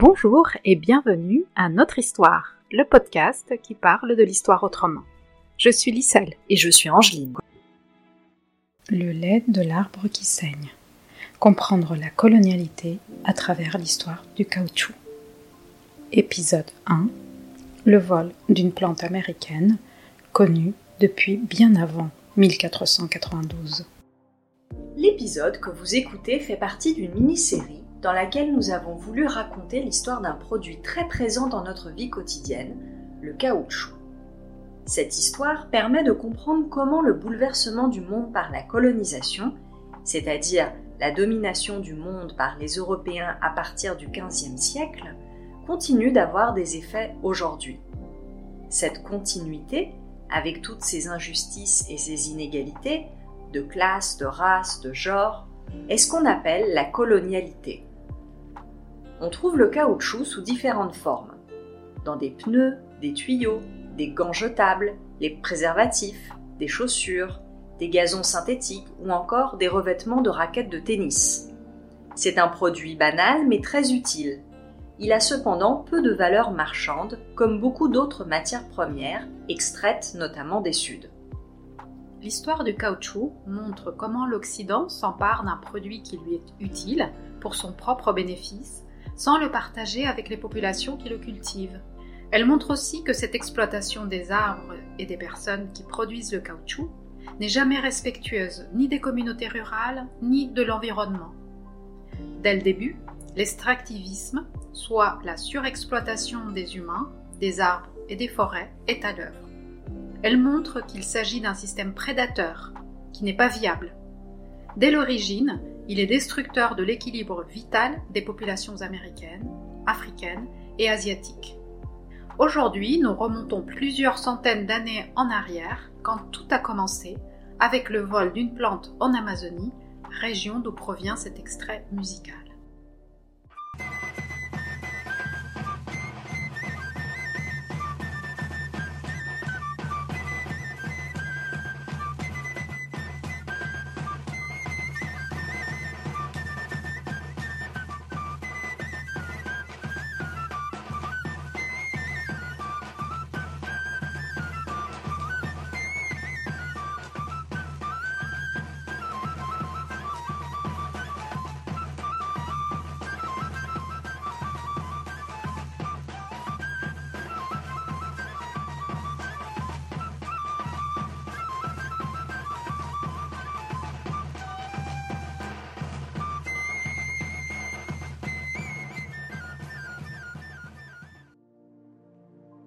Bonjour et bienvenue à Notre Histoire, le podcast qui parle de l'histoire autrement. Je suis Lisselle. Et je suis Angeline. Le lait de l'arbre qui saigne. Comprendre la colonialité à travers l'histoire du caoutchouc. Épisode 1. Le vol d'une plante américaine connue depuis bien avant 1492. L'épisode que vous écoutez fait partie d'une mini-série dans laquelle nous avons voulu raconter l'histoire d'un produit très présent dans notre vie quotidienne, le caoutchouc. Cette histoire permet de comprendre comment le bouleversement du monde par la colonisation, c'est-à-dire la domination du monde par les Européens à partir du XVe siècle, continue d'avoir des effets aujourd'hui. Cette continuité, avec toutes ses injustices et ses inégalités, de classe, de race, de genre, est ce qu'on appelle la colonialité on trouve le caoutchouc sous différentes formes. Dans des pneus, des tuyaux, des gants jetables, les préservatifs, des chaussures, des gazons synthétiques ou encore des revêtements de raquettes de tennis. C'est un produit banal mais très utile. Il a cependant peu de valeur marchande comme beaucoup d'autres matières premières, extraites notamment des Suds. L'histoire du caoutchouc montre comment l'Occident s'empare d'un produit qui lui est utile pour son propre bénéfice sans le partager avec les populations qui le cultivent. Elle montre aussi que cette exploitation des arbres et des personnes qui produisent le caoutchouc n'est jamais respectueuse ni des communautés rurales ni de l'environnement. Dès le début, l'extractivisme, soit la surexploitation des humains, des arbres et des forêts, est à l'œuvre. Elle montre qu'il s'agit d'un système prédateur qui n'est pas viable. Dès l'origine, il est destructeur de l'équilibre vital des populations américaines, africaines et asiatiques. Aujourd'hui, nous remontons plusieurs centaines d'années en arrière quand tout a commencé avec le vol d'une plante en Amazonie, région d'où provient cet extrait musical.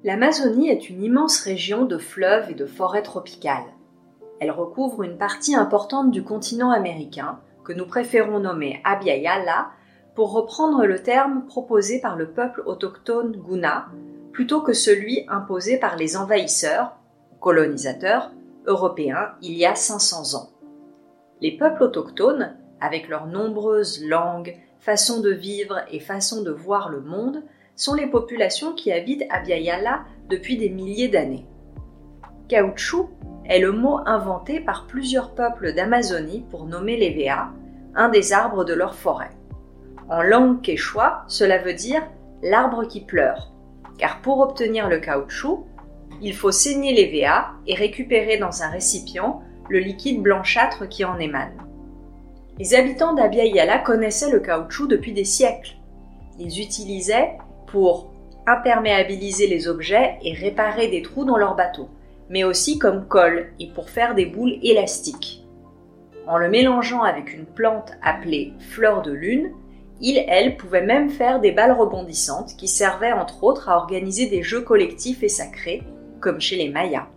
L'Amazonie est une immense région de fleuves et de forêts tropicales. Elle recouvre une partie importante du continent américain, que nous préférons nommer Abya pour reprendre le terme proposé par le peuple autochtone Guna, plutôt que celui imposé par les envahisseurs, colonisateurs, européens il y a 500 ans. Les peuples autochtones, avec leurs nombreuses langues, façons de vivre et façons de voir le monde, sont les populations qui habitent Abya depuis des milliers d'années. Caoutchouc est le mot inventé par plusieurs peuples d'Amazonie pour nommer les Véas, un des arbres de leur forêt. En langue quechua, cela veut dire l'arbre qui pleure, car pour obtenir le caoutchouc, il faut saigner les Véas et récupérer dans un récipient le liquide blanchâtre qui en émane. Les habitants d'Abya connaissaient le caoutchouc depuis des siècles. Ils utilisaient pour imperméabiliser les objets et réparer des trous dans leur bateau, mais aussi comme colle et pour faire des boules élastiques. En le mélangeant avec une plante appelée fleur de lune, il, elle, pouvait même faire des balles rebondissantes qui servaient entre autres à organiser des jeux collectifs et sacrés, comme chez les Mayas.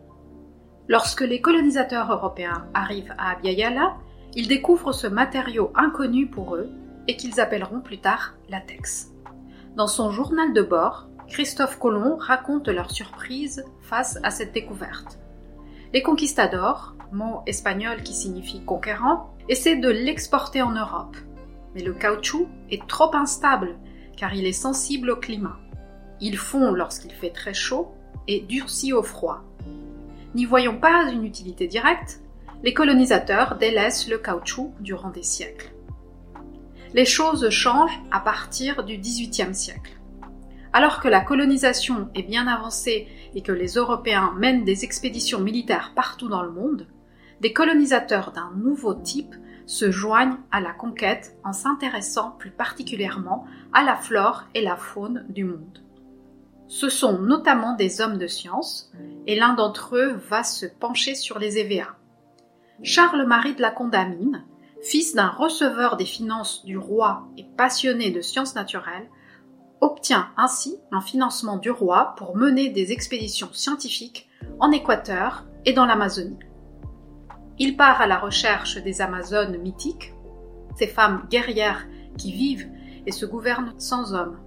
Lorsque les colonisateurs européens arrivent à Abiyala, ils découvrent ce matériau inconnu pour eux et qu'ils appelleront plus tard latex. Dans son journal de bord, Christophe Colomb raconte leur surprise face à cette découverte. Les conquistadors, mot espagnol qui signifie conquérant, essaient de l'exporter en Europe. Mais le caoutchouc est trop instable car il est sensible au climat. Il fond lorsqu'il fait très chaud et durcit au froid. N'y voyant pas une utilité directe, les colonisateurs délaissent le caoutchouc durant des siècles les choses changent à partir du XVIIIe siècle. Alors que la colonisation est bien avancée et que les Européens mènent des expéditions militaires partout dans le monde, des colonisateurs d'un nouveau type se joignent à la conquête en s'intéressant plus particulièrement à la flore et la faune du monde. Ce sont notamment des hommes de science, et l'un d'entre eux va se pencher sur les EVA. Charles-Marie de la Condamine, fils d'un receveur des finances du roi et passionné de sciences naturelles, obtient ainsi un financement du roi pour mener des expéditions scientifiques en Équateur et dans l'Amazonie. Il part à la recherche des Amazones mythiques, ces femmes guerrières qui vivent et se gouvernent sans hommes.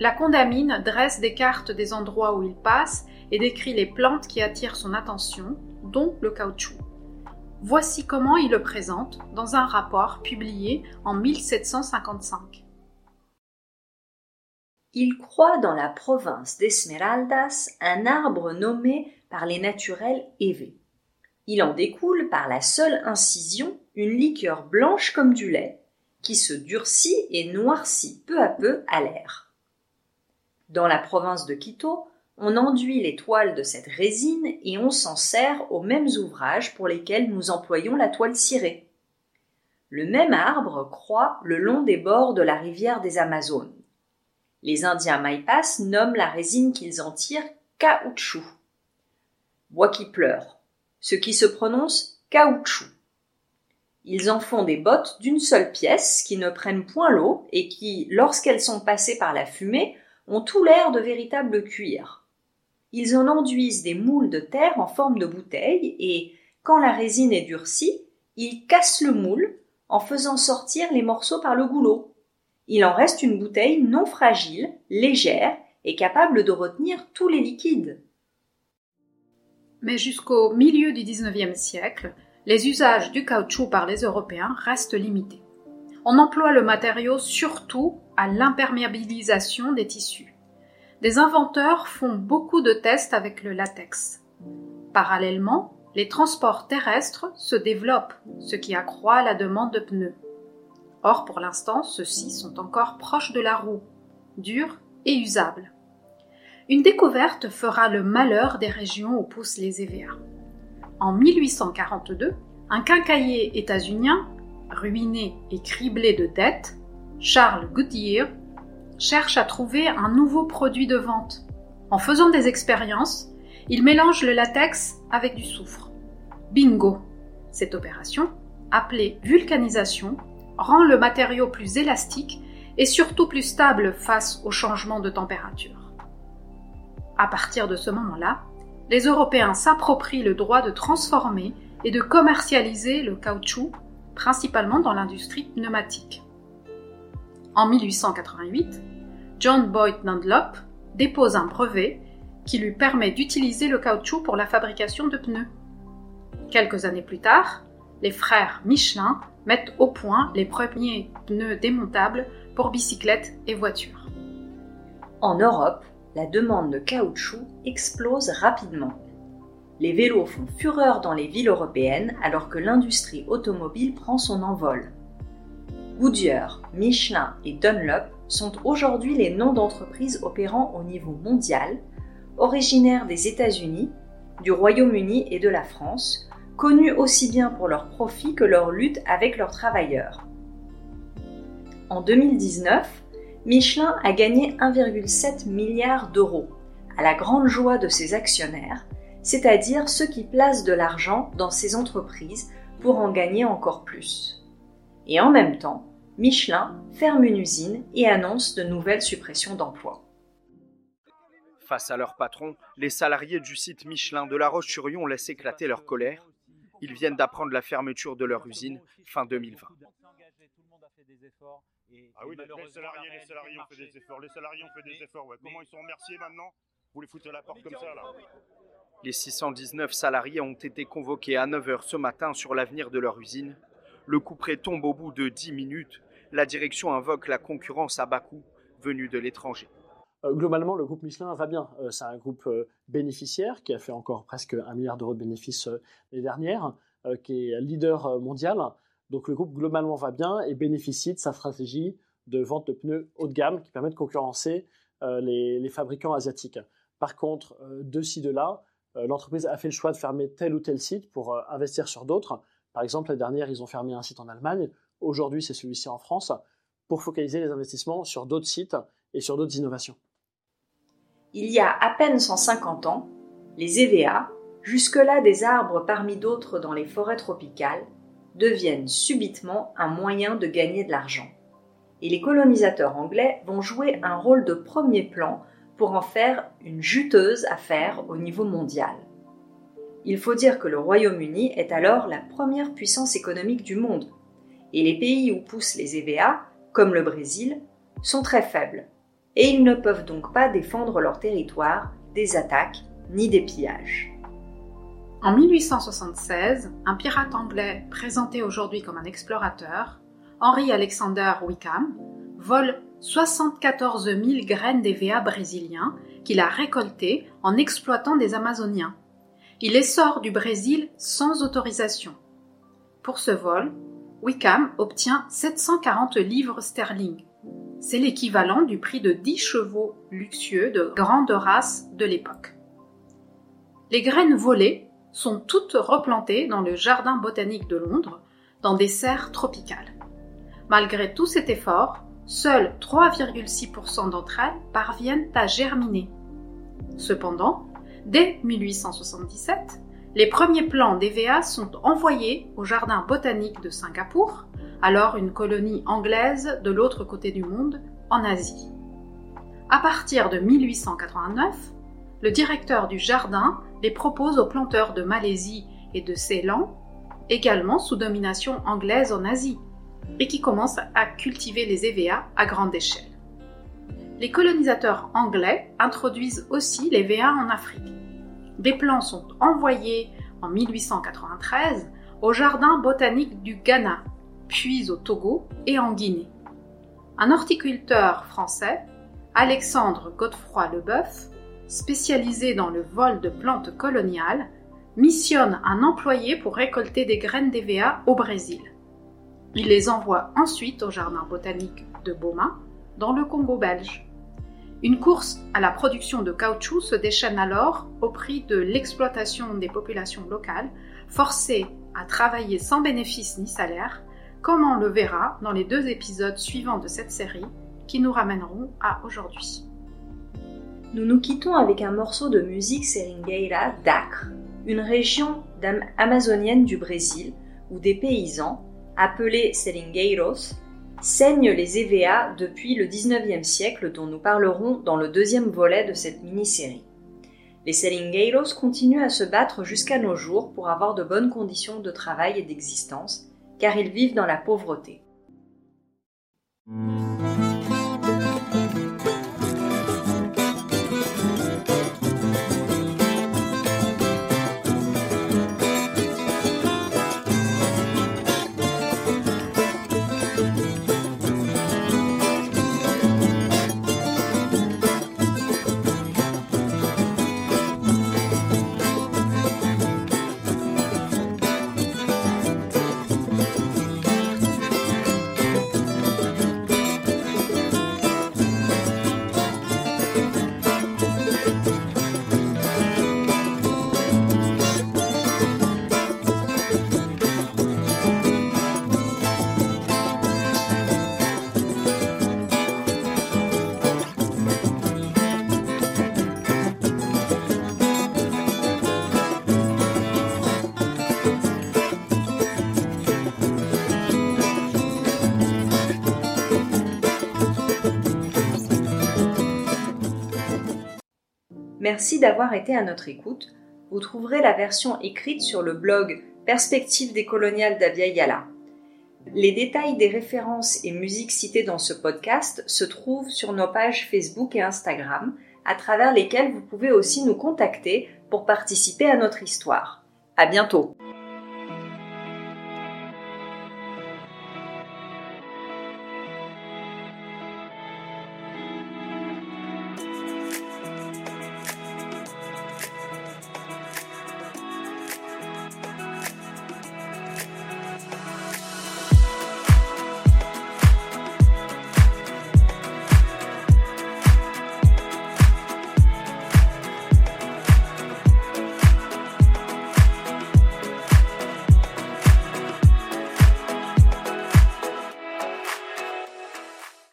La condamine dresse des cartes des endroits où il passe et décrit les plantes qui attirent son attention, dont le caoutchouc. Voici comment il le présente dans un rapport publié en 1755. Il croit dans la province d'Esmeraldas un arbre nommé par les naturels Évé. Il en découle par la seule incision une liqueur blanche comme du lait, qui se durcit et noircit peu à peu à l'air. Dans la province de Quito, on enduit les toiles de cette résine et on s'en sert aux mêmes ouvrages pour lesquels nous employons la toile cirée. Le même arbre croît le long des bords de la rivière des Amazones. Les Indiens Maipas nomment la résine qu'ils en tirent caoutchouc. Bois qui pleure, ce qui se prononce caoutchouc. Ils en font des bottes d'une seule pièce qui ne prennent point l'eau et qui, lorsqu'elles sont passées par la fumée, ont tout l'air de véritables cuirs. Ils en enduisent des moules de terre en forme de bouteille et, quand la résine est durcie, ils cassent le moule en faisant sortir les morceaux par le goulot. Il en reste une bouteille non fragile, légère et capable de retenir tous les liquides mais jusqu'au milieu du XIXe siècle, les usages du caoutchouc par les Européens restent limités. On emploie le matériau surtout à l'imperméabilisation des tissus. Inventeurs font beaucoup de tests avec le latex. Parallèlement, les transports terrestres se développent, ce qui accroît la demande de pneus. Or, pour l'instant, ceux-ci sont encore proches de la roue, durs et usables. Une découverte fera le malheur des régions où poussent les EVA. En 1842, un quincaillier états-unien, ruiné et criblé de dettes, Charles Goodyear, cherche à trouver un nouveau produit de vente. En faisant des expériences, il mélange le latex avec du soufre. Bingo Cette opération, appelée vulcanisation, rend le matériau plus élastique et surtout plus stable face aux changements de température. À partir de ce moment-là, les Européens s'approprient le droit de transformer et de commercialiser le caoutchouc, principalement dans l'industrie pneumatique. En 1888, John Boyd Dunlop dépose un brevet qui lui permet d'utiliser le caoutchouc pour la fabrication de pneus. Quelques années plus tard, les frères Michelin mettent au point les premiers pneus démontables pour bicyclettes et voitures. En Europe, la demande de caoutchouc explose rapidement. Les vélos font fureur dans les villes européennes alors que l'industrie automobile prend son envol. Goodyear, Michelin et Dunlop sont aujourd'hui les noms d'entreprises opérant au niveau mondial, originaires des États-Unis, du Royaume-Uni et de la France, connus aussi bien pour leurs profits que leur lutte avec leurs travailleurs. En 2019, Michelin a gagné 1,7 milliard d'euros, à la grande joie de ses actionnaires, c'est-à-dire ceux qui placent de l'argent dans ces entreprises pour en gagner encore plus. Et en même temps, Michelin ferme une usine et annonce de nouvelles suppressions d'emplois. Face à leur patron, les salariés du site Michelin de La Roche-sur-Yon laissent éclater leur colère. Ils viennent d'apprendre la fermeture de leur usine fin 2020. Ah oui, les salariés, les salariés ont fait des efforts. Les salariés ont fait des efforts. Comment ils sont remerciés maintenant? Vous les foutez à la porte comme ça, là Les 619 salariés ont été convoqués à 9h ce matin sur l'avenir de leur usine. Le coup près tombe au bout de 10 minutes. La direction invoque la concurrence à bas coût venue de l'étranger. Euh, globalement, le groupe Michelin va bien. Euh, c'est un groupe euh, bénéficiaire qui a fait encore presque un milliard d'euros de bénéfices l'année dernière, qui est leader mondial. Donc le groupe globalement va bien et bénéficie de sa stratégie de vente de pneus haut de gamme qui permet de concurrencer les, fabricants asiatiques. Par contre, de ci, de là, l'entreprise a fait le choix de fermer tel ou tel site pour investir sur d'autres. Par exemple, la dernière, ils ont fermé un site en Allemagne. Aujourd'hui, c'est celui-ci en France pour focaliser les investissements sur d'autres sites et sur d'autres innovations. Il y a à peine 150 ans, les EVA, jusque-là des arbres parmi d'autres dans les forêts tropicales, deviennent subitement un moyen de gagner de l'argent. Et les colonisateurs anglais vont jouer un rôle de premier plan pour en faire une juteuse affaire au niveau mondial. Il faut dire que le Royaume-Uni est alors la première puissance économique du monde, et les pays où poussent les EVA, comme le Brésil, sont très faibles, et ils ne peuvent donc pas défendre leur territoire des attaques ni des pillages. En 1876, un pirate anglais présenté aujourd'hui comme un explorateur, Henry Alexander Wickham, vole 74 000 graines d'EVA brésiliens qu'il a récoltées en exploitant des Amazoniens. Il les sort du Brésil sans autorisation. Pour ce vol, Wickham obtient 740 livres sterling. C'est l'équivalent du prix de 10 chevaux luxueux de grande race de l'époque. Les graines volées sont toutes replantées dans le Jardin botanique de Londres, dans des serres tropicales. Malgré tout cet effort, seules 3,6% d'entre elles parviennent à germiner. Cependant, dès 1877, les premiers plants d'EVA sont envoyés au Jardin botanique de Singapour, alors une colonie anglaise de l'autre côté du monde, en Asie. À partir de 1889, le directeur du jardin les propose aux planteurs de Malaisie et de Ceylan, également sous domination anglaise en Asie, et qui commencent à cultiver les EVA à grande échelle. Les colonisateurs anglais introduisent aussi les EVA en Afrique. Des plants sont envoyés en 1893 au jardin botanique du Ghana, puis au Togo et en Guinée. Un horticulteur français, Alexandre Godefroy Leboeuf, spécialisé dans le vol de plantes coloniales, missionne un employé pour récolter des graines d'EVA au Brésil. Il les envoie ensuite au jardin botanique de Boma, dans le Congo belge. Une course à la production de caoutchouc se déchaîne alors au prix de l'exploitation des populations locales, forcées à travailler sans bénéfice ni salaire, comme on le verra dans les deux épisodes suivants de cette série qui nous ramèneront à aujourd'hui. Nous nous quittons avec un morceau de musique seringueira d'Acre, une région amazonienne du Brésil où des paysans, appelés seringueiros, saignent les EVA depuis le 19e siècle dont nous parlerons dans le deuxième volet de cette mini-série. Les seringueiros continuent à se battre jusqu'à nos jours pour avoir de bonnes conditions de travail et d'existence, car ils vivent dans la pauvreté. Merci d'avoir été à notre écoute. Vous trouverez la version écrite sur le blog Perspectives décoloniales d'Abia Yala. Les détails des références et musiques citées dans ce podcast se trouvent sur nos pages Facebook et Instagram, à travers lesquelles vous pouvez aussi nous contacter pour participer à notre histoire. À bientôt!